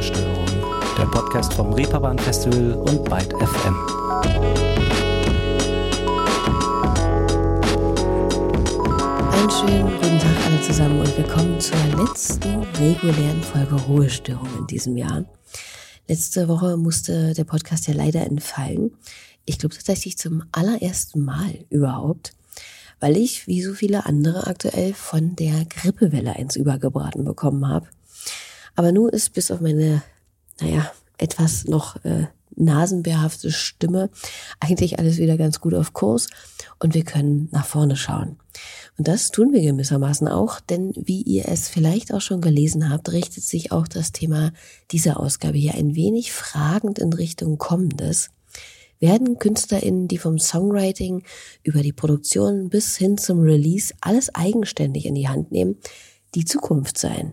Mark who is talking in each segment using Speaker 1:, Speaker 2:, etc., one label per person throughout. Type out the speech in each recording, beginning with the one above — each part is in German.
Speaker 1: Ruhestörung, der Podcast vom Reeperbahn Festival und Byte FM.
Speaker 2: Einen schönen guten Tag alle zusammen und willkommen zur letzten regulären Folge Ruhestörung in diesem Jahr. Letzte Woche musste der Podcast ja leider entfallen. Ich glaube tatsächlich zum allerersten Mal überhaupt, weil ich, wie so viele andere aktuell, von der Grippewelle eins übergebraten bekommen habe. Aber nun ist bis auf meine, naja, etwas noch äh, nasenbehaftete Stimme eigentlich alles wieder ganz gut auf Kurs und wir können nach vorne schauen. Und das tun wir gewissermaßen auch, denn wie ihr es vielleicht auch schon gelesen habt, richtet sich auch das Thema dieser Ausgabe hier ein wenig fragend in Richtung Kommendes. Werden KünstlerInnen, die vom Songwriting über die Produktion bis hin zum Release alles eigenständig in die Hand nehmen, die Zukunft sein?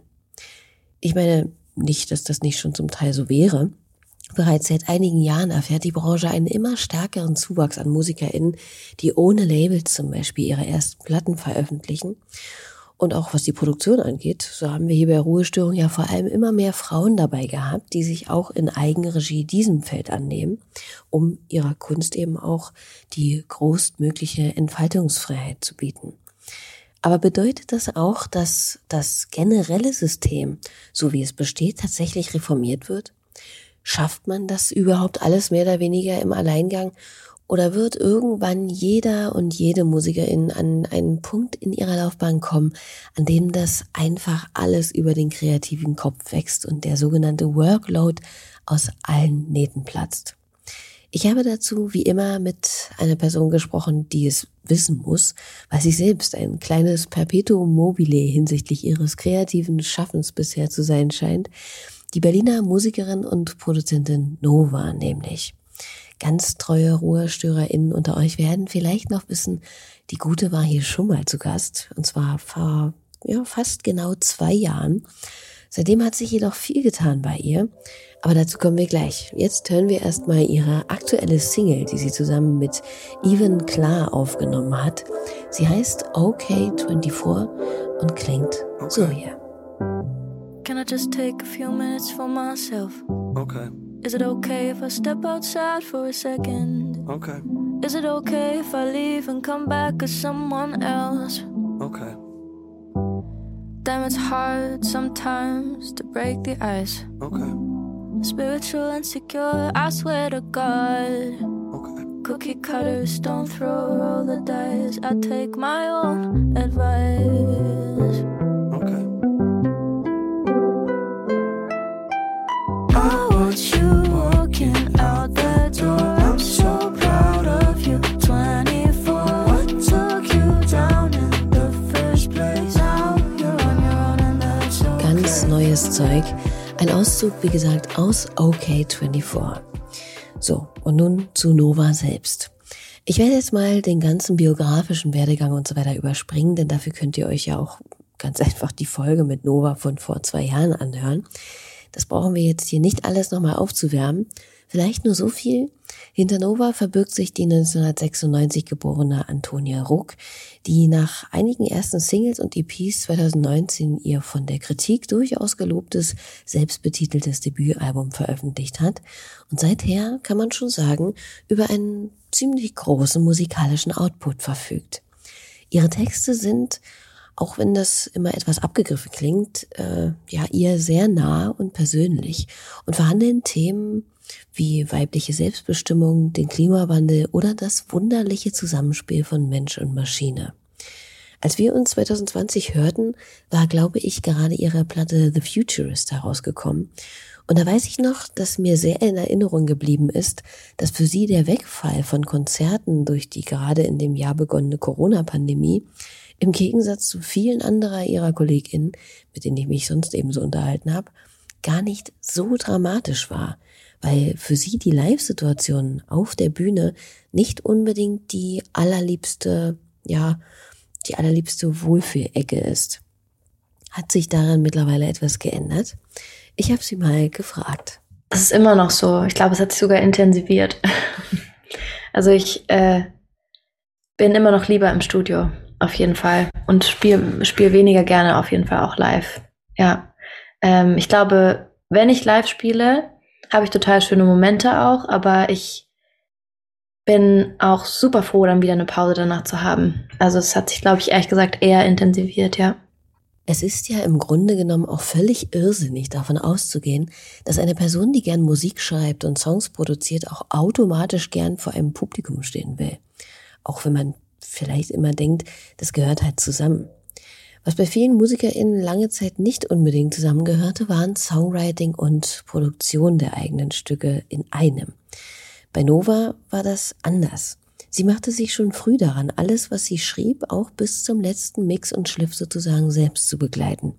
Speaker 2: Ich meine nicht, dass das nicht schon zum Teil so wäre. Bereits seit einigen Jahren erfährt die Branche einen immer stärkeren Zuwachs an MusikerInnen, die ohne Labels zum Beispiel ihre ersten Platten veröffentlichen. Und auch was die Produktion angeht, so haben wir hier bei Ruhestörung ja vor allem immer mehr Frauen dabei gehabt, die sich auch in Eigenregie diesem Feld annehmen, um ihrer Kunst eben auch die größtmögliche Entfaltungsfreiheit zu bieten. Aber bedeutet das auch, dass das generelle System, so wie es besteht, tatsächlich reformiert wird? Schafft man das überhaupt alles mehr oder weniger im Alleingang? Oder wird irgendwann jeder und jede Musikerin an einen Punkt in ihrer Laufbahn kommen, an dem das einfach alles über den kreativen Kopf wächst und der sogenannte Workload aus allen Nähten platzt? Ich habe dazu wie immer mit einer Person gesprochen, die es wissen muss, weil sie selbst ein kleines Perpetuum mobile hinsichtlich ihres kreativen Schaffens bisher zu sein scheint. Die Berliner Musikerin und Produzentin Nova nämlich. Ganz treue RuhestörerInnen unter euch werden vielleicht noch wissen, die Gute war hier schon mal zu Gast, und zwar vor ja, fast genau zwei Jahren. Seitdem hat sich jedoch viel getan bei ihr. Aber dazu kommen wir gleich. Jetzt hören wir erstmal ihre aktuelle Single, die sie zusammen mit Even Klar aufgenommen hat. Sie heißt OK24 und klingt okay. so hier.
Speaker 3: Can I just take a few minutes for myself?
Speaker 4: Okay.
Speaker 3: Is it okay if I step outside for a second?
Speaker 4: Okay.
Speaker 3: Is it okay if I leave and come back as someone else?
Speaker 4: Okay.
Speaker 3: Damn, it's hard sometimes to break the ice.
Speaker 4: Okay.
Speaker 3: Spiritual and secure, I swear to God.
Speaker 4: Okay.
Speaker 3: Cookie cutters don't throw all the dice. I take my own advice.
Speaker 4: Okay.
Speaker 3: I want you
Speaker 2: Neues Zeug. Ein Auszug, wie gesagt, aus OK24. So, und nun zu Nova selbst. Ich werde jetzt mal den ganzen biografischen Werdegang und so weiter überspringen, denn dafür könnt ihr euch ja auch ganz einfach die Folge mit Nova von vor zwei Jahren anhören. Das brauchen wir jetzt hier nicht alles nochmal aufzuwärmen. Vielleicht nur so viel. Hinter Nova verbirgt sich die 1996 geborene Antonia Ruck, die nach einigen ersten Singles und EPs 2019 ihr von der Kritik durchaus gelobtes, selbstbetiteltes Debütalbum veröffentlicht hat und seither, kann man schon sagen, über einen ziemlich großen musikalischen Output verfügt. Ihre Texte sind auch wenn das immer etwas abgegriffen klingt, äh, ja ihr sehr nah und persönlich und verhandeln Themen wie weibliche Selbstbestimmung, den Klimawandel oder das wunderliche Zusammenspiel von Mensch und Maschine. Als wir uns 2020 hörten, war, glaube ich, gerade ihre Platte The Futurist herausgekommen. Und da weiß ich noch, dass mir sehr in Erinnerung geblieben ist, dass für sie der Wegfall von Konzerten durch die gerade in dem Jahr begonnene Corona-Pandemie im Gegensatz zu vielen anderer ihrer KollegInnen, mit denen ich mich sonst eben so unterhalten habe, gar nicht so dramatisch war, weil für sie die Live-Situation auf der Bühne nicht unbedingt die allerliebste, ja, die allerliebste Wohlfühlecke ist. Hat sich daran mittlerweile etwas geändert? Ich habe sie mal gefragt.
Speaker 5: Es ist immer noch so. Ich glaube, es hat sich sogar intensiviert. also ich äh, bin immer noch lieber im Studio, auf jeden Fall. Und spiele spiel weniger gerne auf jeden Fall auch live. Ja. Ähm, ich glaube, wenn ich live spiele, habe ich total schöne Momente auch, aber ich bin auch super froh, dann wieder eine Pause danach zu haben. Also es hat sich, glaube ich, ehrlich gesagt eher intensiviert, ja.
Speaker 2: Es ist ja im Grunde genommen auch völlig irrsinnig davon auszugehen, dass eine Person, die gern Musik schreibt und Songs produziert, auch automatisch gern vor einem Publikum stehen will. Auch wenn man vielleicht immer denkt, das gehört halt zusammen. Was bei vielen MusikerInnen lange Zeit nicht unbedingt zusammengehörte, waren Songwriting und Produktion der eigenen Stücke in einem. Bei Nova war das anders. Sie machte sich schon früh daran, alles, was sie schrieb, auch bis zum letzten Mix und Schliff sozusagen selbst zu begleiten.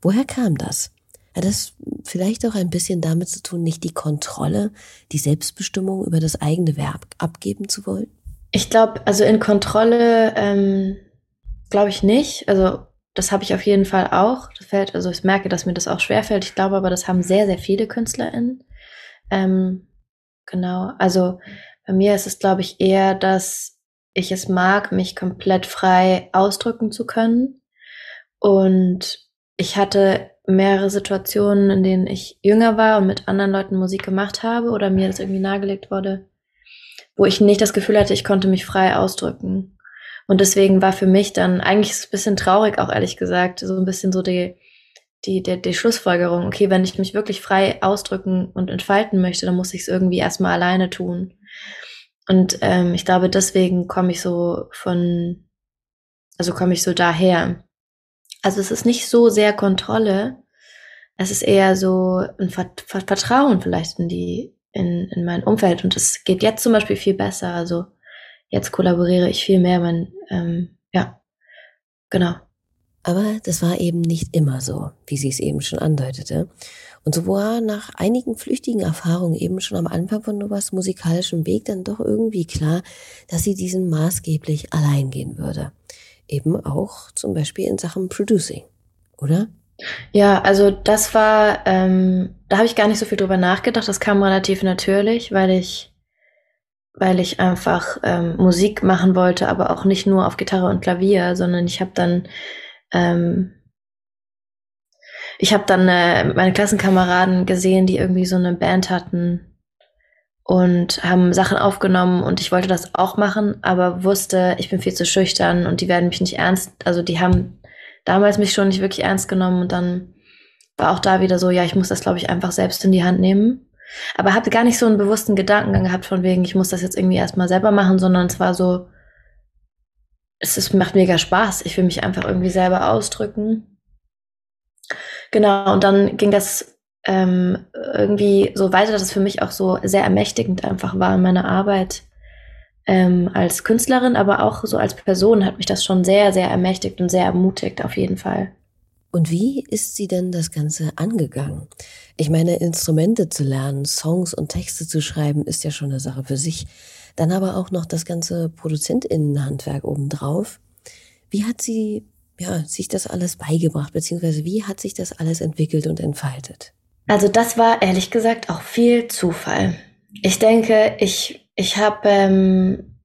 Speaker 2: Woher kam das? Hat das vielleicht auch ein bisschen damit zu tun, nicht die Kontrolle, die Selbstbestimmung über das eigene Werk abgeben zu wollen?
Speaker 5: Ich glaube, also in Kontrolle ähm, glaube ich nicht. Also das habe ich auf jeden Fall auch. Das fällt, also ich merke, dass mir das auch schwerfällt. Ich glaube aber, das haben sehr, sehr viele KünstlerInnen. Ähm, genau. Also bei mir ist es, glaube ich, eher, dass ich es mag, mich komplett frei ausdrücken zu können. Und ich hatte mehrere Situationen, in denen ich jünger war und mit anderen Leuten Musik gemacht habe oder mir das irgendwie nahegelegt wurde, wo ich nicht das Gefühl hatte, ich konnte mich frei ausdrücken. Und deswegen war für mich dann, eigentlich ein bisschen traurig, auch ehrlich gesagt, so ein bisschen so die, die, die, die Schlussfolgerung, okay, wenn ich mich wirklich frei ausdrücken und entfalten möchte, dann muss ich es irgendwie erstmal alleine tun. Und ähm, ich glaube, deswegen komme ich so von, also komme ich so daher. Also es ist nicht so sehr Kontrolle, es ist eher so ein Vertrauen vielleicht in die, in, in mein Umfeld. Und es geht jetzt zum Beispiel viel besser. Also jetzt kollaboriere ich viel mehr. Mein, ähm, ja, genau.
Speaker 2: Aber das war eben nicht immer so, wie sie es eben schon andeutete. Und so war nach einigen flüchtigen Erfahrungen eben schon am Anfang von Novas musikalischem Weg dann doch irgendwie klar, dass sie diesen maßgeblich allein gehen würde. Eben auch zum Beispiel in Sachen Producing, oder?
Speaker 5: Ja, also das war, ähm, da habe ich gar nicht so viel drüber nachgedacht. Das kam relativ natürlich, weil ich, weil ich einfach ähm, Musik machen wollte, aber auch nicht nur auf Gitarre und Klavier, sondern ich habe dann ähm, ich habe dann äh, meine Klassenkameraden gesehen, die irgendwie so eine Band hatten und haben Sachen aufgenommen und ich wollte das auch machen, aber wusste, ich bin viel zu schüchtern und die werden mich nicht ernst, also die haben damals mich schon nicht wirklich ernst genommen und dann war auch da wieder so, ja, ich muss das glaube ich einfach selbst in die Hand nehmen. Aber habe gar nicht so einen bewussten Gedankengang gehabt von wegen, ich muss das jetzt irgendwie erstmal selber machen, sondern es war so, es ist, macht mega Spaß. Ich will mich einfach irgendwie selber ausdrücken. Genau, und dann ging das ähm, irgendwie so weiter, dass es für mich auch so sehr ermächtigend einfach war in meiner Arbeit ähm, als Künstlerin, aber auch so als Person hat mich das schon sehr, sehr ermächtigt und sehr ermutigt, auf jeden Fall.
Speaker 2: Und wie ist sie denn das Ganze angegangen? Ich meine, Instrumente zu lernen, Songs und Texte zu schreiben, ist ja schon eine Sache für sich. Dann aber auch noch das ganze Produzentinnenhandwerk obendrauf. Wie hat sie ja, sich das alles beigebracht, beziehungsweise wie hat sich das alles entwickelt und entfaltet?
Speaker 5: Also das war ehrlich gesagt auch viel Zufall. Ich denke, ich, ich habe ähm,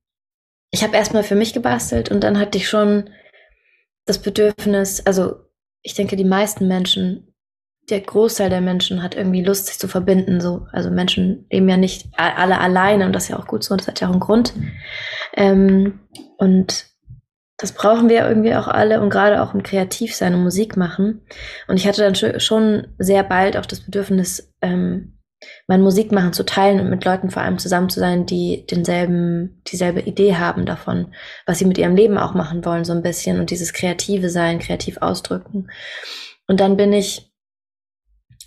Speaker 5: ich hab erstmal für mich gebastelt und dann hatte ich schon das Bedürfnis, also ich denke, die meisten Menschen der Großteil der Menschen hat irgendwie Lust, sich zu verbinden. So, also Menschen leben ja nicht alle alleine und das ist ja auch gut so. Das hat ja auch einen Grund. Ähm, und das brauchen wir irgendwie auch alle und gerade auch im Kreativsein und Musik machen. Und ich hatte dann schon sehr bald auch das Bedürfnis, ähm, mein Musikmachen zu teilen und mit Leuten vor allem zusammen zu sein, die denselben, dieselbe Idee haben davon, was sie mit ihrem Leben auch machen wollen, so ein bisschen und dieses kreative Sein, kreativ ausdrücken. Und dann bin ich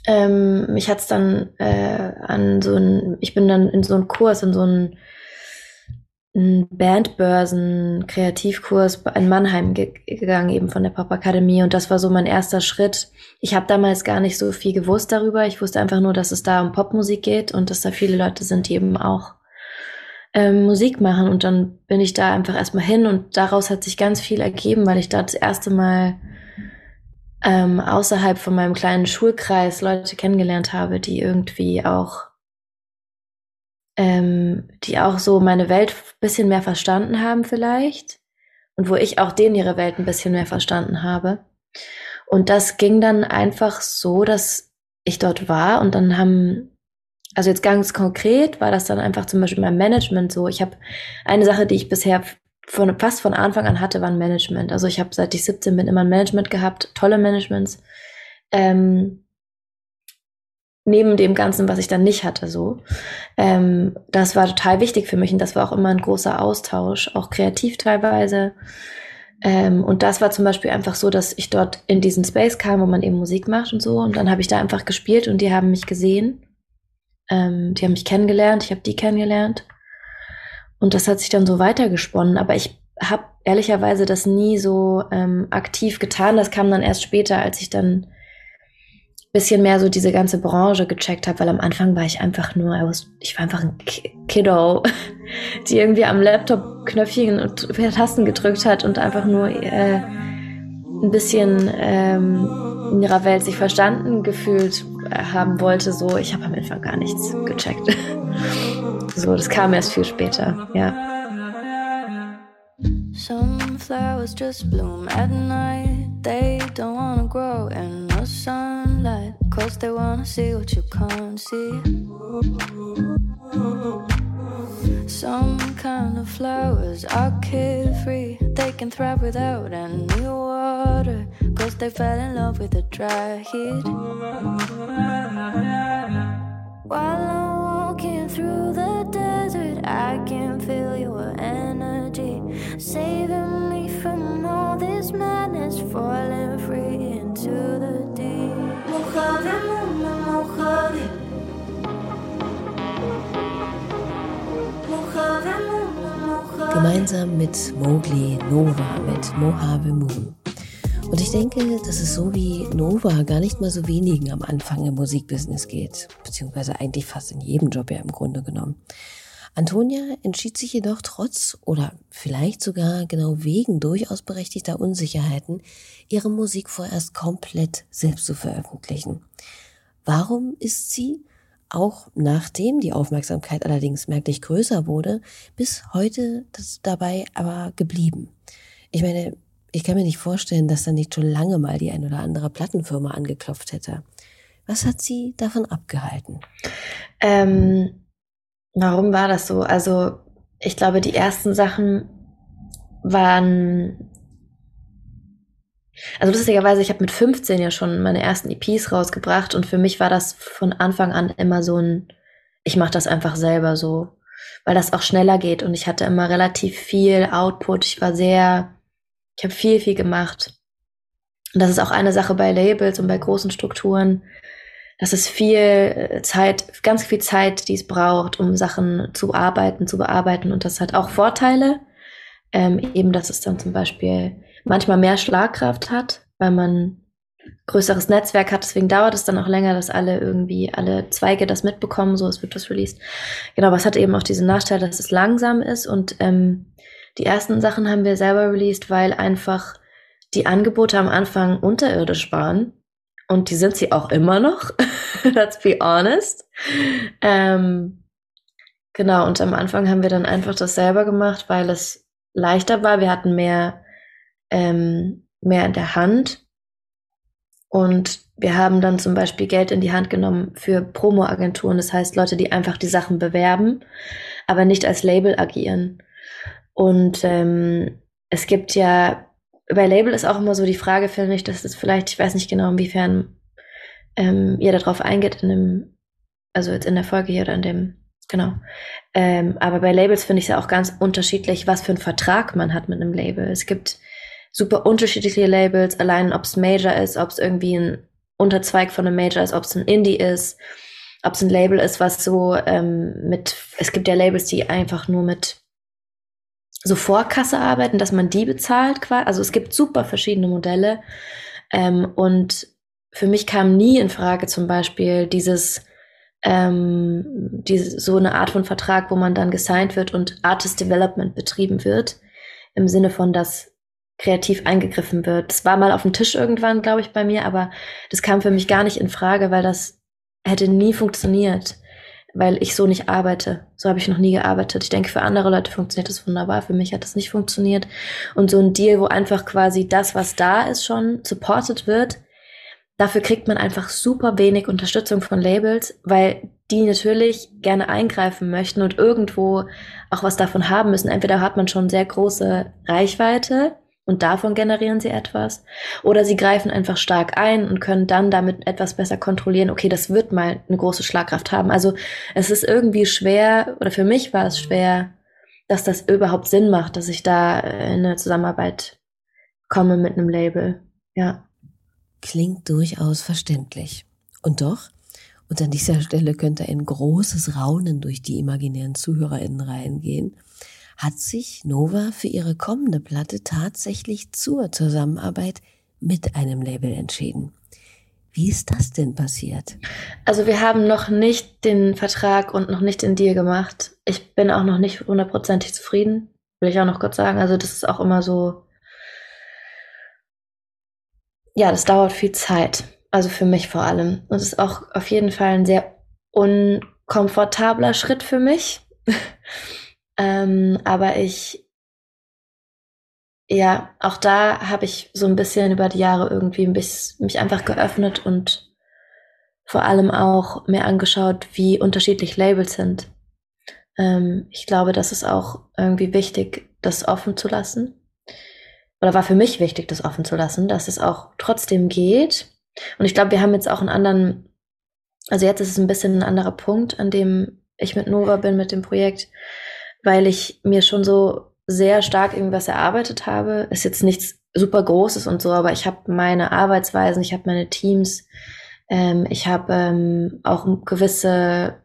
Speaker 5: ähm, mich hat's dann äh, an so ein, ich bin dann in so einen Kurs, in so einen Bandbörsen, Kreativkurs in Mannheim ge gegangen, eben von der Popakademie. Und das war so mein erster Schritt. Ich habe damals gar nicht so viel gewusst darüber. Ich wusste einfach nur, dass es da um Popmusik geht und dass da viele Leute sind, die eben auch ähm, Musik machen. Und dann bin ich da einfach erstmal hin und daraus hat sich ganz viel ergeben, weil ich da das erste Mal ähm, außerhalb von meinem kleinen Schulkreis Leute kennengelernt habe, die irgendwie auch, ähm, die auch so meine Welt ein bisschen mehr verstanden haben vielleicht und wo ich auch denen ihre Welt ein bisschen mehr verstanden habe. Und das ging dann einfach so, dass ich dort war und dann haben, also jetzt ganz konkret war das dann einfach zum Beispiel mein Management so. Ich habe eine Sache, die ich bisher von, fast von Anfang an hatte, war ein Management. Also ich habe seit ich 17 bin immer ein Management gehabt, tolle Managements. Ähm, neben dem Ganzen, was ich dann nicht hatte, so. Ähm, das war total wichtig für mich und das war auch immer ein großer Austausch, auch kreativ teilweise. Ähm, und das war zum Beispiel einfach so, dass ich dort in diesen Space kam, wo man eben Musik macht und so. Und dann habe ich da einfach gespielt und die haben mich gesehen. Ähm, die haben mich kennengelernt, ich habe die kennengelernt. Und das hat sich dann so weitergesponnen. Aber ich habe ehrlicherweise das nie so ähm, aktiv getan. Das kam dann erst später, als ich dann bisschen mehr so diese ganze Branche gecheckt habe, weil am Anfang war ich einfach nur, ich war einfach ein Kiddo, die irgendwie am Laptop Knöpfchen und Tasten gedrückt hat und einfach nur äh, ein bisschen ähm, in ihrer Welt sich verstanden gefühlt äh, haben wollte. So, ich habe am Anfang gar nichts gecheckt. so, das kam erst viel später, ja.
Speaker 3: Some flowers just bloom at night. They they wanna see what you can't see. Some kind of flowers are carefree. They can thrive without any water. Cause they fell in love with the dry heat. While I'm walking through the desert, I can feel your energy. Saving me from all this madness, falling free into the
Speaker 2: Gemeinsam mit Mowgli Nova mit Mojave Moon. Und ich denke, dass es so wie Nova gar nicht mal so wenigen am Anfang im Musikbusiness geht. Beziehungsweise eigentlich fast in jedem Job ja im Grunde genommen. Antonia entschied sich jedoch trotz oder vielleicht sogar genau wegen durchaus berechtigter Unsicherheiten, ihre Musik vorerst komplett selbst zu veröffentlichen. Warum ist sie, auch nachdem die Aufmerksamkeit allerdings merklich größer wurde, bis heute dabei aber geblieben? Ich meine, ich kann mir nicht vorstellen, dass da nicht schon lange mal die ein oder andere Plattenfirma angeklopft hätte. Was hat sie davon abgehalten?
Speaker 5: Ähm, warum war das so? Also, ich glaube, die ersten Sachen waren. Also lustigerweise, ich habe mit 15 ja schon meine ersten EPs rausgebracht und für mich war das von Anfang an immer so ein, ich mache das einfach selber so, weil das auch schneller geht und ich hatte immer relativ viel Output. Ich war sehr, ich habe viel, viel gemacht. Und das ist auch eine Sache bei Labels und bei großen Strukturen. Das ist viel äh, Zeit, ganz viel Zeit, die es braucht, um Sachen zu arbeiten, zu bearbeiten. Und das hat auch Vorteile. Ähm, eben, dass es dann zum Beispiel manchmal mehr Schlagkraft hat, weil man größeres Netzwerk hat. Deswegen dauert es dann auch länger, dass alle irgendwie, alle Zweige das mitbekommen, so es wird das released. Genau, aber es hat eben auch diesen Nachteil, dass es langsam ist und ähm, die ersten Sachen haben wir selber released, weil einfach die Angebote am Anfang unterirdisch waren. Und die sind sie auch immer noch. Let's be honest. Ähm, genau, und am Anfang haben wir dann einfach das selber gemacht, weil es leichter war. Wir hatten mehr, ähm, mehr in der Hand. Und wir haben dann zum Beispiel Geld in die Hand genommen für Promo-Agenturen. Das heißt, Leute, die einfach die Sachen bewerben, aber nicht als Label agieren. Und ähm, es gibt ja, bei Label ist auch immer so die Frage, finde ich, dass es vielleicht, ich weiß nicht genau, inwiefern ähm, ihr darauf eingeht in dem, also jetzt in der Folge hier oder in dem, genau. Ähm, aber bei Labels finde ich es ja auch ganz unterschiedlich, was für einen Vertrag man hat mit einem Label. Es gibt super unterschiedliche Labels, allein ob es Major ist, ob es irgendwie ein Unterzweig von einem Major ist, ob es ein Indie ist, ob es ein Label ist, was so ähm, mit, es gibt ja Labels, die einfach nur mit so Vorkasse arbeiten, dass man die bezahlt. Also es gibt super verschiedene Modelle. Ähm, und für mich kam nie in Frage zum Beispiel dieses, ähm, diese, so eine Art von Vertrag, wo man dann gesigned wird und Artist Development betrieben wird. Im Sinne von, dass kreativ eingegriffen wird. Das war mal auf dem Tisch irgendwann, glaube ich, bei mir, aber das kam für mich gar nicht in Frage, weil das hätte nie funktioniert weil ich so nicht arbeite. So habe ich noch nie gearbeitet. Ich denke, für andere Leute funktioniert das wunderbar. Für mich hat das nicht funktioniert. Und so ein Deal, wo einfach quasi das, was da ist, schon supported wird, dafür kriegt man einfach super wenig Unterstützung von Labels, weil die natürlich gerne eingreifen möchten und irgendwo auch was davon haben müssen. Entweder hat man schon sehr große Reichweite und davon generieren sie etwas, oder sie greifen einfach stark ein und können dann damit etwas besser kontrollieren, okay, das wird mal eine große Schlagkraft haben. Also es ist irgendwie schwer, oder für mich war es schwer, dass das überhaupt Sinn macht, dass ich da in eine Zusammenarbeit komme mit einem Label. Ja.
Speaker 2: Klingt durchaus verständlich. Und doch, und an dieser Stelle könnte ein großes Raunen durch die imaginären ZuhörerInnen reingehen, hat sich Nova für ihre kommende Platte tatsächlich zur Zusammenarbeit mit einem Label entschieden. Wie ist das denn passiert?
Speaker 5: Also wir haben noch nicht den Vertrag und noch nicht den Deal gemacht. Ich bin auch noch nicht hundertprozentig zufrieden, will ich auch noch kurz sagen. Also das ist auch immer so, ja, das dauert viel Zeit. Also für mich vor allem. Und es ist auch auf jeden Fall ein sehr unkomfortabler Schritt für mich. ähm, aber ich, ja, auch da habe ich so ein bisschen über die Jahre irgendwie bisschen mich einfach geöffnet und vor allem auch mir angeschaut, wie unterschiedlich Labels sind. Ähm, ich glaube, das ist auch irgendwie wichtig, das offen zu lassen. Oder war für mich wichtig, das offen zu lassen, dass es auch trotzdem geht. Und ich glaube, wir haben jetzt auch einen anderen, also jetzt ist es ein bisschen ein anderer Punkt, an dem ich mit Nova bin, mit dem Projekt, weil ich mir schon so sehr stark irgendwas erarbeitet habe. Ist jetzt nichts super Großes und so, aber ich habe meine Arbeitsweisen, ich habe meine Teams, ähm, ich habe ähm, auch gewisse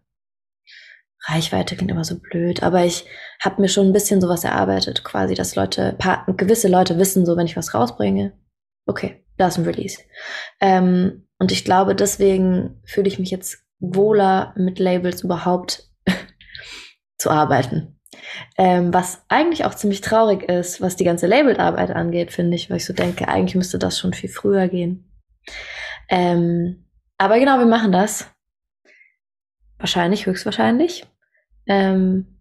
Speaker 5: Reichweite klingt immer so blöd, aber ich habe mir schon ein bisschen sowas erarbeitet, quasi, dass Leute, paar, gewisse Leute wissen, so wenn ich was rausbringe, okay, da ist ein Release. Ähm, und ich glaube, deswegen fühle ich mich jetzt wohler mit Labels überhaupt zu arbeiten. Ähm, was eigentlich auch ziemlich traurig ist, was die ganze Labelarbeit angeht, finde ich, weil ich so denke, eigentlich müsste das schon viel früher gehen. Ähm, aber genau, wir machen das. Wahrscheinlich, höchstwahrscheinlich. Ähm,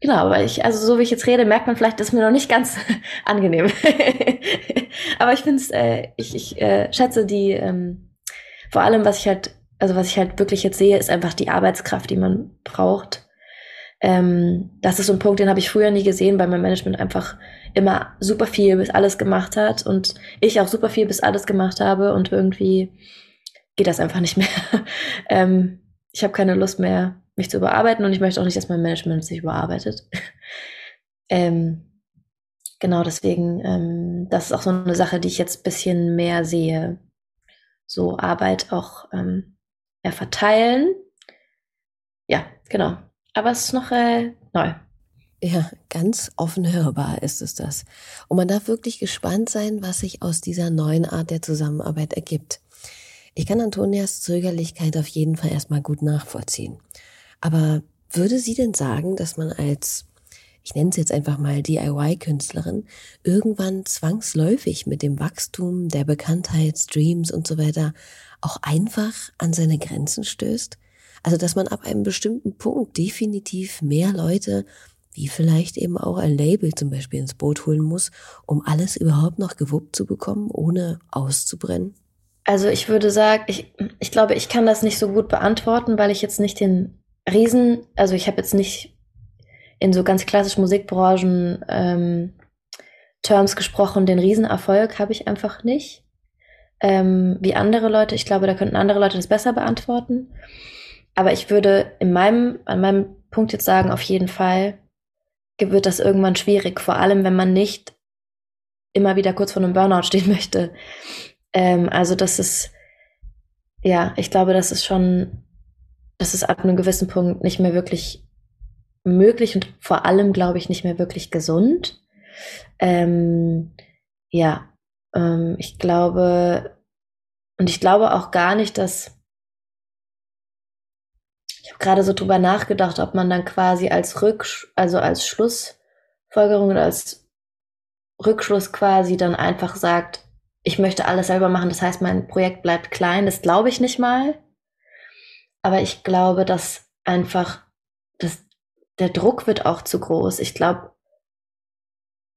Speaker 5: genau, aber ich, also so wie ich jetzt rede, merkt man vielleicht, ist mir noch nicht ganz angenehm. aber ich finde es, äh, ich, ich äh, schätze die, ähm, vor allem, was ich halt, also was ich halt wirklich jetzt sehe, ist einfach die Arbeitskraft, die man braucht ähm, das ist so ein Punkt, den habe ich früher nie gesehen, weil mein Management einfach immer super viel bis alles gemacht hat und ich auch super viel bis alles gemacht habe und irgendwie geht das einfach nicht mehr. ähm, ich habe keine Lust mehr, mich zu überarbeiten und ich möchte auch nicht, dass mein Management sich überarbeitet. ähm, genau deswegen, ähm, das ist auch so eine Sache, die ich jetzt bisschen mehr sehe. So Arbeit auch ähm, ja, verteilen. Ja, genau aber es ist noch äh, neu.
Speaker 2: Ja, ganz offen hörbar ist es das. Und man darf wirklich gespannt sein, was sich aus dieser neuen Art der Zusammenarbeit ergibt. Ich kann Antonias Zögerlichkeit auf jeden Fall erstmal gut nachvollziehen. Aber würde sie denn sagen, dass man als, ich nenne es jetzt einfach mal DIY-Künstlerin, irgendwann zwangsläufig mit dem Wachstum der Bekanntheit, Streams und so weiter auch einfach an seine Grenzen stößt? Also, dass man ab einem bestimmten Punkt definitiv mehr Leute, wie vielleicht eben auch ein Label zum Beispiel ins Boot holen muss, um alles überhaupt noch gewuppt zu bekommen, ohne auszubrennen?
Speaker 5: Also ich würde sagen, ich, ich glaube, ich kann das nicht so gut beantworten, weil ich jetzt nicht den Riesen, also ich habe jetzt nicht in so ganz klassischen Musikbranchen ähm, Terms gesprochen, den Riesenerfolg habe ich einfach nicht. Ähm, wie andere Leute, ich glaube, da könnten andere Leute das besser beantworten. Aber ich würde in meinem, an meinem Punkt jetzt sagen, auf jeden Fall wird das irgendwann schwierig, vor allem wenn man nicht immer wieder kurz vor einem Burnout stehen möchte. Ähm, also das ist, ja, ich glaube, das ist schon, das ist ab einem gewissen Punkt nicht mehr wirklich möglich und vor allem, glaube ich, nicht mehr wirklich gesund. Ähm, ja, ähm, ich glaube, und ich glaube auch gar nicht, dass ich habe gerade so drüber nachgedacht, ob man dann quasi als Rücksch also als Schlussfolgerung oder als Rückschluss quasi dann einfach sagt, ich möchte alles selber machen, das heißt, mein Projekt bleibt klein. Das glaube ich nicht mal. Aber ich glaube, dass einfach dass der Druck wird auch zu groß. Ich glaube,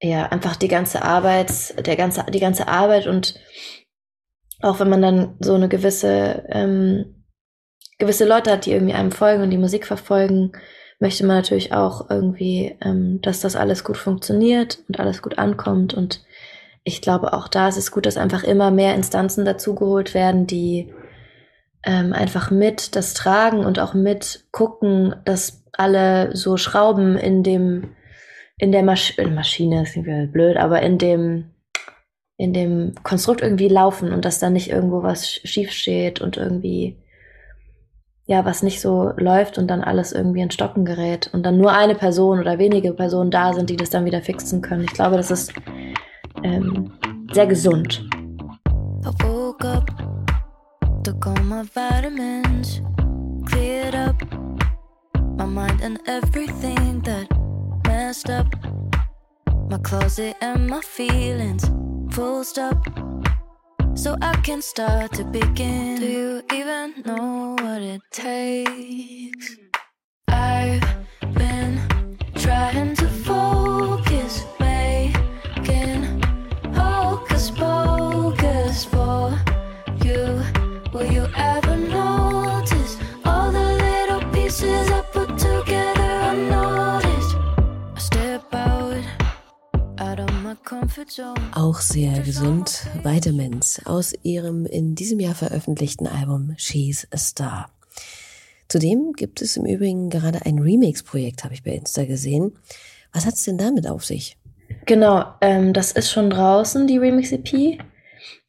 Speaker 5: ja, einfach die ganze Arbeit, der ganze, die ganze Arbeit und auch wenn man dann so eine gewisse, ähm, gewisse Leute hat, die irgendwie einem folgen und die Musik verfolgen, möchte man natürlich auch irgendwie, ähm, dass das alles gut funktioniert und alles gut ankommt. Und ich glaube, auch da ist es gut, dass einfach immer mehr Instanzen dazugeholt werden, die ähm, einfach mit das tragen und auch mit gucken, dass alle so Schrauben in dem, in der Masch in Maschine, ist irgendwie blöd, aber in dem, in dem Konstrukt irgendwie laufen und dass da nicht irgendwo was schief steht und irgendwie ja, was nicht so läuft und dann alles irgendwie in Stocken gerät und dann nur eine Person oder wenige Personen da sind, die das dann wieder fixen können. Ich glaube, das ist ähm, sehr gesund.
Speaker 3: I woke up, took all my vitamins, cleared up my mind and everything that messed up. My closet and my feelings, full stop. So I can start to begin. Do you even know what it takes? I've been trying to
Speaker 2: Auch sehr gesund, Vitamins aus ihrem in diesem Jahr veröffentlichten Album She's a Star. Zudem gibt es im Übrigen gerade ein Remix-Projekt, habe ich bei Insta gesehen. Was hat es denn damit auf sich?
Speaker 5: Genau, ähm, das ist schon draußen, die Remix-EP.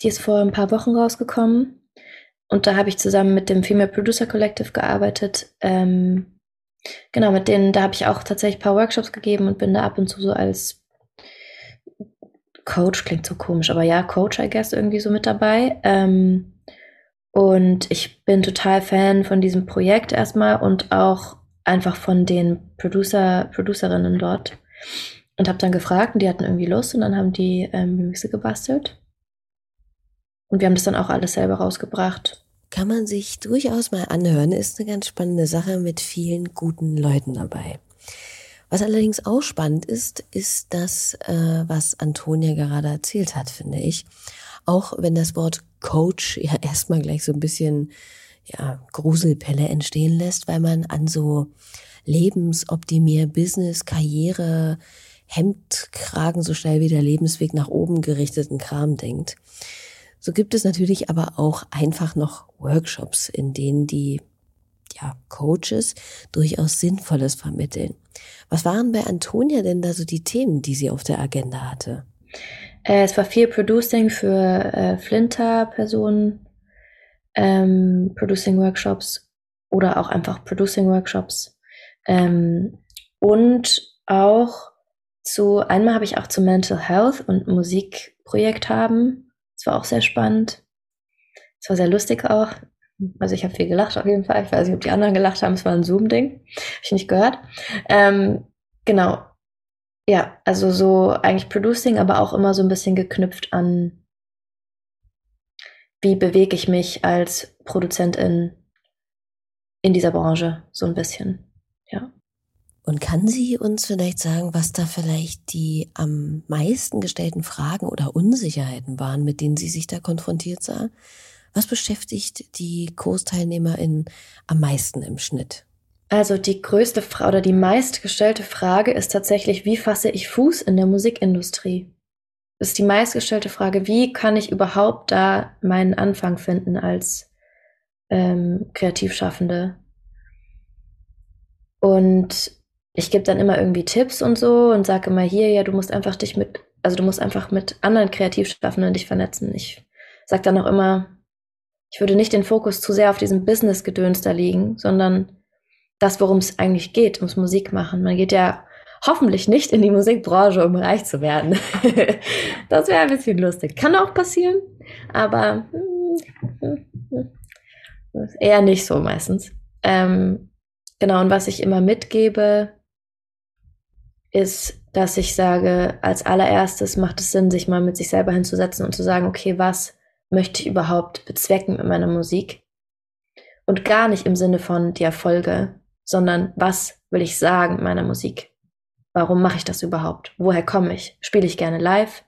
Speaker 5: Die ist vor ein paar Wochen rausgekommen. Und da habe ich zusammen mit dem Female Producer Collective gearbeitet. Ähm, genau, mit denen, da habe ich auch tatsächlich ein paar Workshops gegeben und bin da ab und zu so als Coach, klingt so komisch, aber ja, Coach, I guess, irgendwie so mit dabei. Ähm, und ich bin total Fan von diesem Projekt erstmal und auch einfach von den Producer, Producerinnen dort. Und habe dann gefragt und die hatten irgendwie Lust und dann haben die ähm, Remixe gebastelt. Und wir haben das dann auch alles selber rausgebracht.
Speaker 2: Kann man sich durchaus mal anhören, ist eine ganz spannende Sache mit vielen guten Leuten dabei. Was allerdings auch spannend ist, ist das, äh, was Antonia gerade erzählt hat, finde ich. Auch wenn das Wort Coach ja erstmal gleich so ein bisschen ja, Gruselpelle entstehen lässt, weil man an so Lebensoptimier, Business, Karriere, Hemdkragen so schnell wie der Lebensweg nach oben gerichteten Kram denkt. So gibt es natürlich aber auch einfach noch Workshops, in denen die ja, Coaches durchaus Sinnvolles vermitteln. Was waren bei Antonia denn da so die Themen, die sie auf der Agenda hatte?
Speaker 5: Äh, es war viel Producing für äh, Flinter-Personen, ähm, Producing-Workshops oder auch einfach Producing-Workshops. Ähm, und auch zu, einmal habe ich auch zu Mental Health und Musikprojekt haben. Das war auch sehr spannend. Es war sehr lustig auch. Also ich habe viel gelacht auf jeden Fall. Ich weiß nicht, ob die anderen gelacht haben. Es war ein Zoom-Ding. Habe ich nicht gehört. Ähm, genau. Ja, also so eigentlich Producing, aber auch immer so ein bisschen geknüpft an, wie bewege ich mich als Produzentin in dieser Branche, so ein bisschen. Ja.
Speaker 2: Und kann sie uns vielleicht sagen, was da vielleicht die am meisten gestellten Fragen oder Unsicherheiten waren, mit denen sie sich da konfrontiert sah? Was beschäftigt die KursteilnehmerInnen am meisten im Schnitt?
Speaker 5: Also die größte Frage oder die meistgestellte Frage ist tatsächlich, wie fasse ich Fuß in der Musikindustrie? Das ist die meistgestellte Frage, wie kann ich überhaupt da meinen Anfang finden als ähm, Kreativschaffende? Und ich gebe dann immer irgendwie Tipps und so und sage immer hier, ja, du musst einfach dich mit, also du musst einfach mit anderen Kreativschaffenden dich vernetzen. Ich sage dann auch immer, ich würde nicht den Fokus zu sehr auf diesem Business-Gedöns da liegen, sondern das, worum es eigentlich geht, ums Musik machen. Man geht ja hoffentlich nicht in die Musikbranche, um reich zu werden. das wäre ein bisschen lustig. Kann auch passieren, aber eher nicht so meistens. Ähm, genau, und was ich immer mitgebe, ist, dass ich sage, als allererstes macht es Sinn, sich mal mit sich selber hinzusetzen und zu sagen, okay, was möchte ich überhaupt bezwecken mit meiner Musik? Und gar nicht im Sinne von die Erfolge, sondern was will ich sagen mit meiner Musik? Warum mache ich das überhaupt? Woher komme ich? Spiele ich gerne live?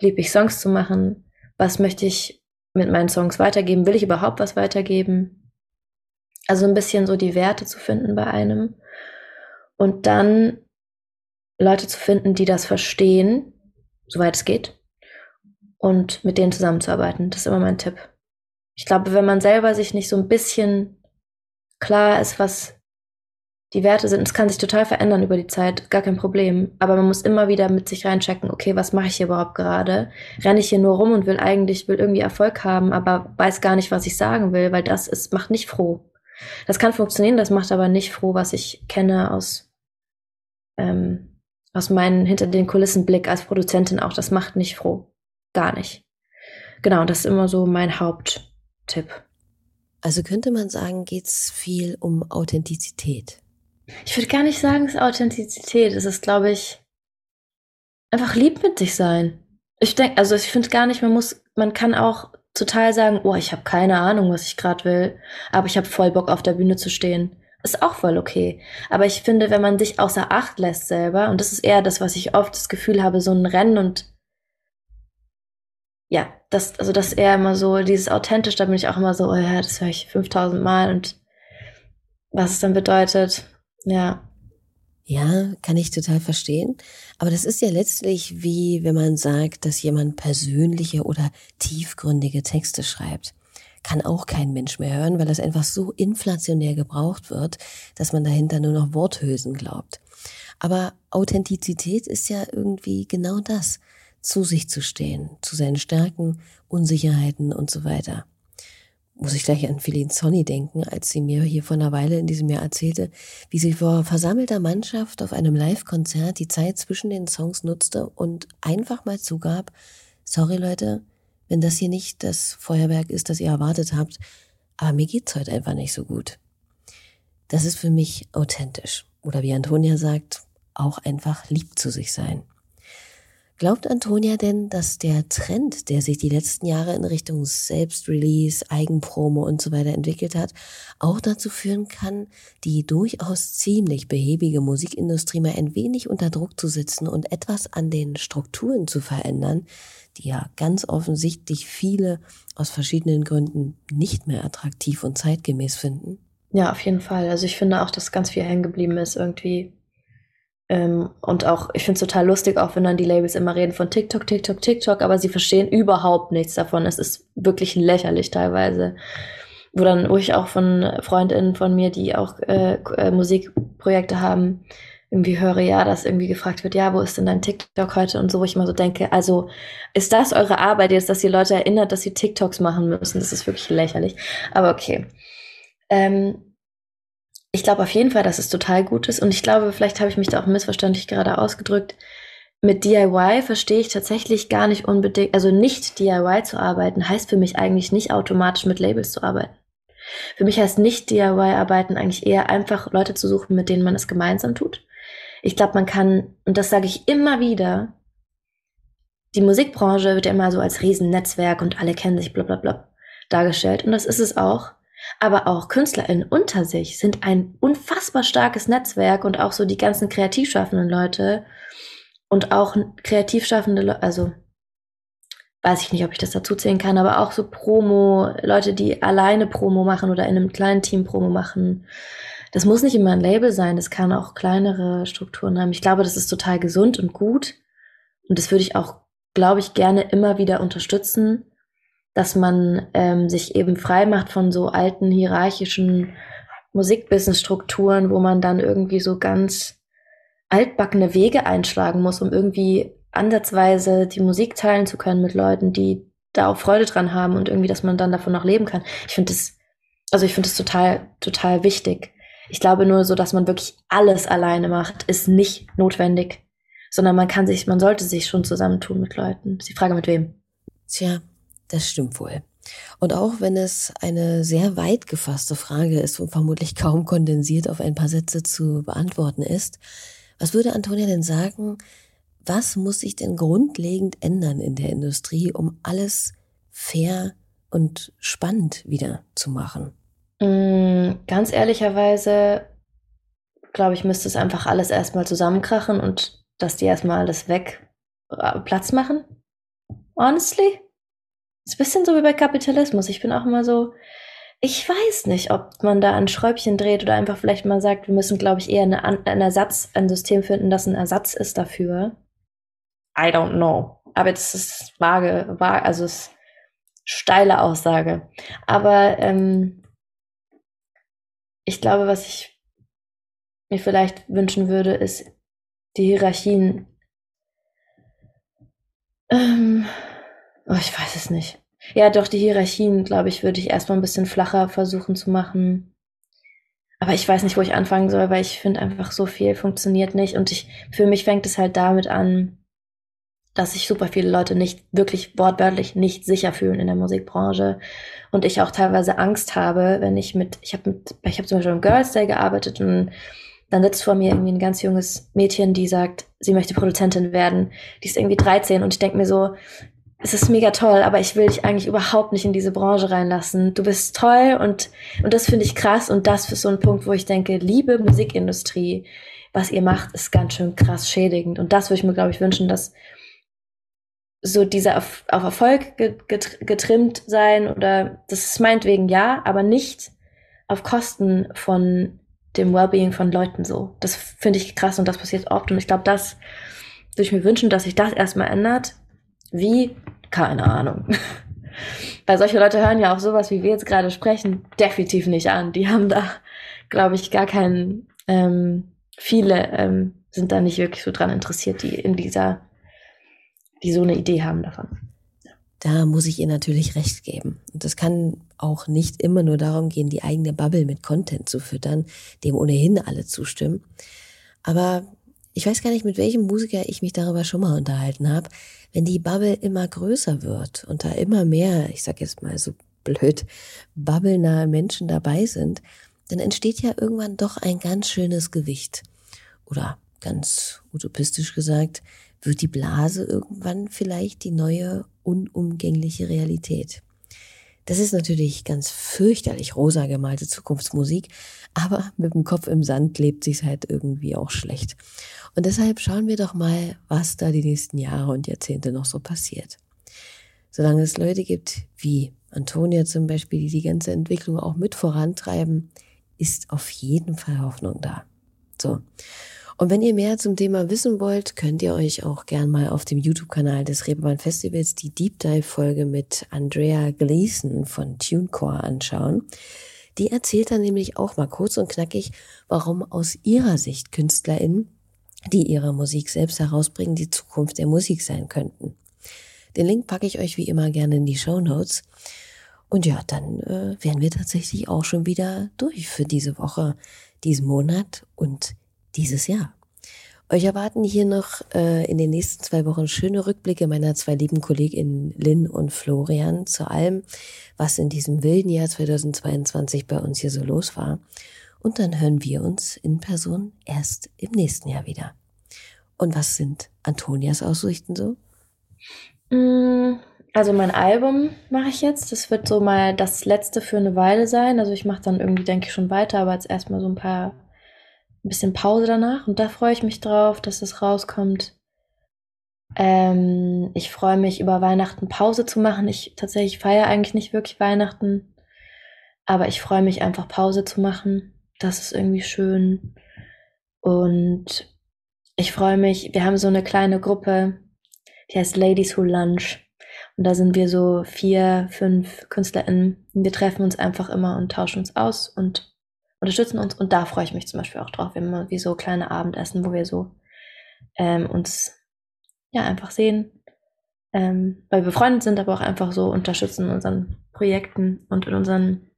Speaker 5: Liebe ich Songs zu machen? Was möchte ich mit meinen Songs weitergeben? Will ich überhaupt was weitergeben? Also ein bisschen so die Werte zu finden bei einem. Und dann Leute zu finden, die das verstehen, soweit es geht. Und mit denen zusammenzuarbeiten. Das ist immer mein Tipp. Ich glaube, wenn man selber sich nicht so ein bisschen klar ist, was die Werte sind, es kann sich total verändern über die Zeit, gar kein Problem. Aber man muss immer wieder mit sich reinchecken, okay, was mache ich hier überhaupt gerade? Renne ich hier nur rum und will eigentlich, will irgendwie Erfolg haben, aber weiß gar nicht, was ich sagen will, weil das ist, macht nicht froh. Das kann funktionieren, das macht aber nicht froh, was ich kenne aus, ähm, aus meinem hinter den Kulissen Blick als Produzentin auch. Das macht nicht froh. Gar nicht. Genau, das ist immer so mein Haupttipp.
Speaker 2: Also könnte man sagen, geht's viel um Authentizität.
Speaker 5: Ich würde gar nicht sagen, es ist Authentizität. Es ist, glaube ich, einfach lieb mit sich sein. Ich denke, also ich finde gar nicht, man muss, man kann auch total sagen, oh, ich habe keine Ahnung, was ich gerade will, aber ich habe voll Bock auf der Bühne zu stehen. Ist auch voll okay. Aber ich finde, wenn man sich außer Acht lässt selber, und das ist eher das, was ich oft das Gefühl habe, so ein Rennen und ja, das, also das eher immer so, dieses authentisch, da bin ich auch immer so, oh ja, das höre ich 5000 Mal und was es dann bedeutet, ja.
Speaker 2: Ja, kann ich total verstehen. Aber das ist ja letztlich wie wenn man sagt, dass jemand persönliche oder tiefgründige Texte schreibt. Kann auch kein Mensch mehr hören, weil das einfach so inflationär gebraucht wird, dass man dahinter nur noch Worthülsen glaubt. Aber Authentizität ist ja irgendwie genau das, zu sich zu stehen, zu seinen Stärken, Unsicherheiten und so weiter muss ich gleich an Feline Sonny denken, als sie mir hier vor einer Weile in diesem Jahr erzählte, wie sie vor versammelter Mannschaft auf einem Live-Konzert die Zeit zwischen den Songs nutzte und einfach mal zugab, sorry Leute, wenn das hier nicht das Feuerwerk ist, das ihr erwartet habt, aber mir geht's heute einfach nicht so gut. Das ist für mich authentisch. Oder wie Antonia sagt, auch einfach lieb zu sich sein. Glaubt Antonia denn, dass der Trend, der sich die letzten Jahre in Richtung Selbstrelease, Eigenpromo und so weiter entwickelt hat, auch dazu führen kann, die durchaus ziemlich behäbige Musikindustrie mal ein wenig unter Druck zu setzen und etwas an den Strukturen zu verändern, die ja ganz offensichtlich viele aus verschiedenen Gründen nicht mehr attraktiv und zeitgemäß finden?
Speaker 5: Ja, auf jeden Fall. Also ich finde auch, dass ganz viel hängen geblieben ist irgendwie ähm, und auch, ich finde es total lustig, auch wenn dann die Labels immer reden von TikTok, TikTok, TikTok, aber sie verstehen überhaupt nichts davon. Es ist wirklich lächerlich teilweise. Wo dann, wo ich auch von Freundinnen von mir, die auch äh, äh, Musikprojekte haben, irgendwie höre, ja, dass irgendwie gefragt wird, ja, wo ist denn dein TikTok heute und so, wo ich immer so denke, also ist das eure Arbeit jetzt, dass ihr Leute erinnert, dass sie TikToks machen müssen? Das ist wirklich lächerlich. Aber okay. Ähm, ich glaube auf jeden Fall, dass es total gut ist. Und ich glaube, vielleicht habe ich mich da auch missverständlich gerade ausgedrückt. Mit DIY verstehe ich tatsächlich gar nicht unbedingt, also nicht DIY zu arbeiten, heißt für mich eigentlich nicht automatisch mit Labels zu arbeiten. Für mich heißt nicht DIY-Arbeiten eigentlich eher einfach Leute zu suchen, mit denen man es gemeinsam tut. Ich glaube, man kann, und das sage ich immer wieder, die Musikbranche wird ja immer so als Riesennetzwerk und alle kennen sich, bla bla bla, dargestellt. Und das ist es auch aber auch KünstlerInnen unter sich sind ein unfassbar starkes Netzwerk und auch so die ganzen kreativ schaffenden Leute und auch kreativ schaffende also weiß ich nicht, ob ich das dazu zählen kann, aber auch so Promo, Leute, die alleine Promo machen oder in einem kleinen Team Promo machen. Das muss nicht immer ein Label sein, das kann auch kleinere Strukturen haben. Ich glaube, das ist total gesund und gut. Und das würde ich auch, glaube ich, gerne immer wieder unterstützen dass man ähm, sich eben frei macht von so alten hierarchischen Musikbusiness-Strukturen, wo man dann irgendwie so ganz altbackene Wege einschlagen muss, um irgendwie ansatzweise die Musik teilen zu können mit Leuten, die da auch Freude dran haben und irgendwie, dass man dann davon noch leben kann. Ich finde das, also ich finde das total, total wichtig. Ich glaube nur so, dass man wirklich alles alleine macht, ist nicht notwendig, sondern man kann sich, man sollte sich schon zusammentun mit Leuten. Ist die Frage mit wem.
Speaker 2: Tja, das stimmt wohl. Und auch wenn es eine sehr weit gefasste Frage ist und vermutlich kaum kondensiert auf ein paar Sätze zu beantworten ist, was würde Antonia denn sagen, was muss sich denn grundlegend ändern in der Industrie, um alles fair und spannend wieder zu machen?
Speaker 5: Mm, ganz ehrlicherweise, glaube ich, müsste es einfach alles erstmal zusammenkrachen und dass die erstmal alles weg äh, Platz machen. Honestly? Ist ein bisschen so wie bei Kapitalismus. Ich bin auch immer so, ich weiß nicht, ob man da ein Schräubchen dreht oder einfach vielleicht mal sagt, wir müssen, glaube ich, eher eine, einen Ersatz, ein System finden, das ein Ersatz ist dafür. I don't know. Aber das ist vage, vage also es ist steile Aussage. Aber ähm, ich glaube, was ich mir vielleicht wünschen würde, ist die Hierarchien. Ähm, oh, ich weiß es nicht. Ja, doch, die Hierarchien, glaube ich, würde ich erstmal ein bisschen flacher versuchen zu machen. Aber ich weiß nicht, wo ich anfangen soll, weil ich finde einfach so viel funktioniert nicht. Und ich, für mich fängt es halt damit an, dass sich super viele Leute nicht wirklich wortwörtlich nicht sicher fühlen in der Musikbranche und ich auch teilweise Angst habe, wenn ich mit ich habe mit ich habe zum Beispiel im Girls Day gearbeitet und dann sitzt vor mir irgendwie ein ganz junges Mädchen, die sagt, sie möchte Produzentin werden. Die ist irgendwie 13 und ich denke mir so, es ist mega toll, aber ich will dich eigentlich überhaupt nicht in diese Branche reinlassen. Du bist toll und, und das finde ich krass und das ist so ein Punkt, wo ich denke, liebe Musikindustrie, was ihr macht, ist ganz schön krass schädigend. Und das würde ich mir, glaube ich, wünschen, dass so dieser auf, auf Erfolg ge- getr- getrimmt sein oder das ist meinetwegen ja, aber nicht auf Kosten von dem Wellbeing von Leuten so. Das finde ich krass und das passiert oft und ich glaube, das würde ich mir wünschen, dass sich das erstmal ändert. Wie? Keine Ahnung. Weil solche Leute hören ja auch sowas, wie wir jetzt gerade sprechen, definitiv nicht an. Die haben da, glaube ich, gar keinen, ähm, viele ähm, sind da nicht wirklich so dran interessiert, die in dieser, die so eine Idee haben davon.
Speaker 2: Da muss ich ihr natürlich recht geben. Und das kann auch nicht immer nur darum gehen, die eigene Bubble mit Content zu füttern, dem ohnehin alle zustimmen. Aber ich weiß gar nicht, mit welchem Musiker ich mich darüber schon mal unterhalten habe. Wenn die Bubble immer größer wird und da immer mehr, ich sag jetzt mal so blöd, bubblenahe Menschen dabei sind, dann entsteht ja irgendwann doch ein ganz schönes Gewicht. Oder ganz utopistisch gesagt, wird die Blase irgendwann vielleicht die neue, unumgängliche Realität. Das ist natürlich ganz fürchterlich rosa gemalte Zukunftsmusik, aber mit dem Kopf im Sand lebt sich's halt irgendwie auch schlecht. Und deshalb schauen wir doch mal, was da die nächsten Jahre und Jahrzehnte noch so passiert. Solange es Leute gibt, wie Antonia zum Beispiel, die die ganze Entwicklung auch mit vorantreiben, ist auf jeden Fall Hoffnung da. So. Und wenn ihr mehr zum Thema wissen wollt, könnt ihr euch auch gern mal auf dem YouTube-Kanal des Reeperbahn Festivals die Deep Dive-Folge mit Andrea Gleason von TuneCore anschauen. Die erzählt dann nämlich auch mal kurz und knackig, warum aus ihrer Sicht KünstlerInnen, die ihre Musik selbst herausbringen, die Zukunft der Musik sein könnten. Den Link packe ich euch wie immer gerne in die Show Notes. Und ja, dann äh, wären wir tatsächlich auch schon wieder durch für diese Woche, diesen Monat und dieses Jahr. Euch erwarten hier noch äh, in den nächsten zwei Wochen schöne Rückblicke meiner zwei lieben KollegInnen Lynn und Florian zu allem, was in diesem wilden Jahr 2022 bei uns hier so los war. Und dann hören wir uns in Person erst im nächsten Jahr wieder. Und was sind Antonias Aussichten so?
Speaker 5: Mm, Also mein Album mache ich jetzt. Das wird so mal das letzte für eine Weile sein. Also ich mache dann irgendwie, denke ich, schon weiter, aber jetzt erstmal so ein paar, ein bisschen Pause danach. Und da freue ich mich drauf, dass das rauskommt. Ähm, ich freue mich über Weihnachten Pause zu machen. Ich tatsächlich feiere eigentlich nicht wirklich Weihnachten, aber ich freue mich einfach Pause zu machen. Das ist irgendwie schön. Und ich freue mich, wir haben so eine kleine Gruppe, die heißt Ladies Who Lunch. Und da sind wir so vier, fünf KünstlerInnen. Wir treffen uns einfach immer und tauschen uns aus und unterstützen uns. Und da freue ich mich zum Beispiel auch drauf. Wir haben immer wie so kleine Abendessen, wo wir so ähm, uns ja einfach sehen, ähm, weil wir befreundet sind, aber auch einfach so unterstützen in unseren Projekten und in unseren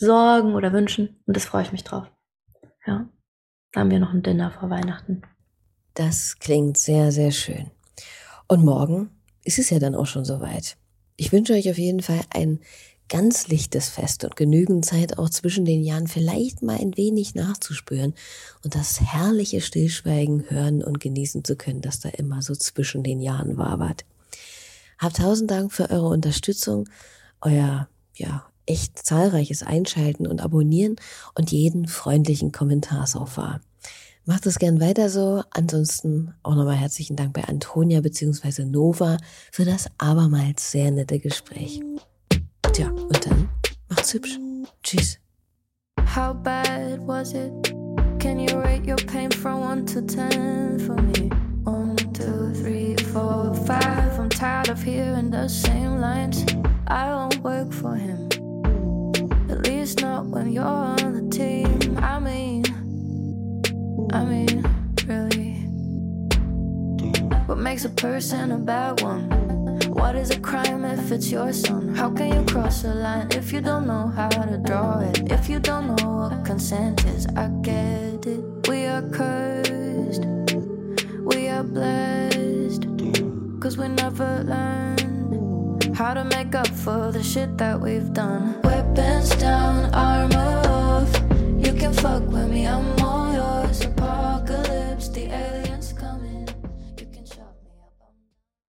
Speaker 5: Sorgen oder Wünschen. Und das freue ich mich drauf. Ja. Da haben wir noch ein Dinner vor Weihnachten.
Speaker 2: Das klingt sehr, sehr schön. Und morgen ist es ja dann auch schon soweit. Ich wünsche euch auf jeden Fall ein ganz lichtes Fest und genügend Zeit auch zwischen den Jahren vielleicht mal ein wenig nachzuspüren und das herrliche Stillschweigen hören und genießen zu können, das da immer so zwischen den Jahren wabert. Habt tausend Dank für eure Unterstützung, euer, ja, echt zahlreiches Einschalten und Abonnieren und jeden freundlichen Kommentar so wahr. Macht es gern weiter so. Ansonsten auch nochmal herzlichen Dank bei Antonia bzw. Nova für das abermals sehr nette Gespräch. Tja, und dann macht's hübsch. Tschüss.
Speaker 3: How bad was it? Can you rate your pain from 1 to 10 for me? 1, 2, 3, 4, 5. I'm tired of hearing the same lines. I don't work for him. Least not when you're on the team. I mean, I mean, really. What makes a person a bad one? What is a crime if it's your son? How can you cross a line if you don't know how to draw it? If you don't know what consent is, I get it. We are cursed, we are blessed, cause we never learned how to make up for the shit that we've done. Weapons down, armor off. You can fuck with me, I'm more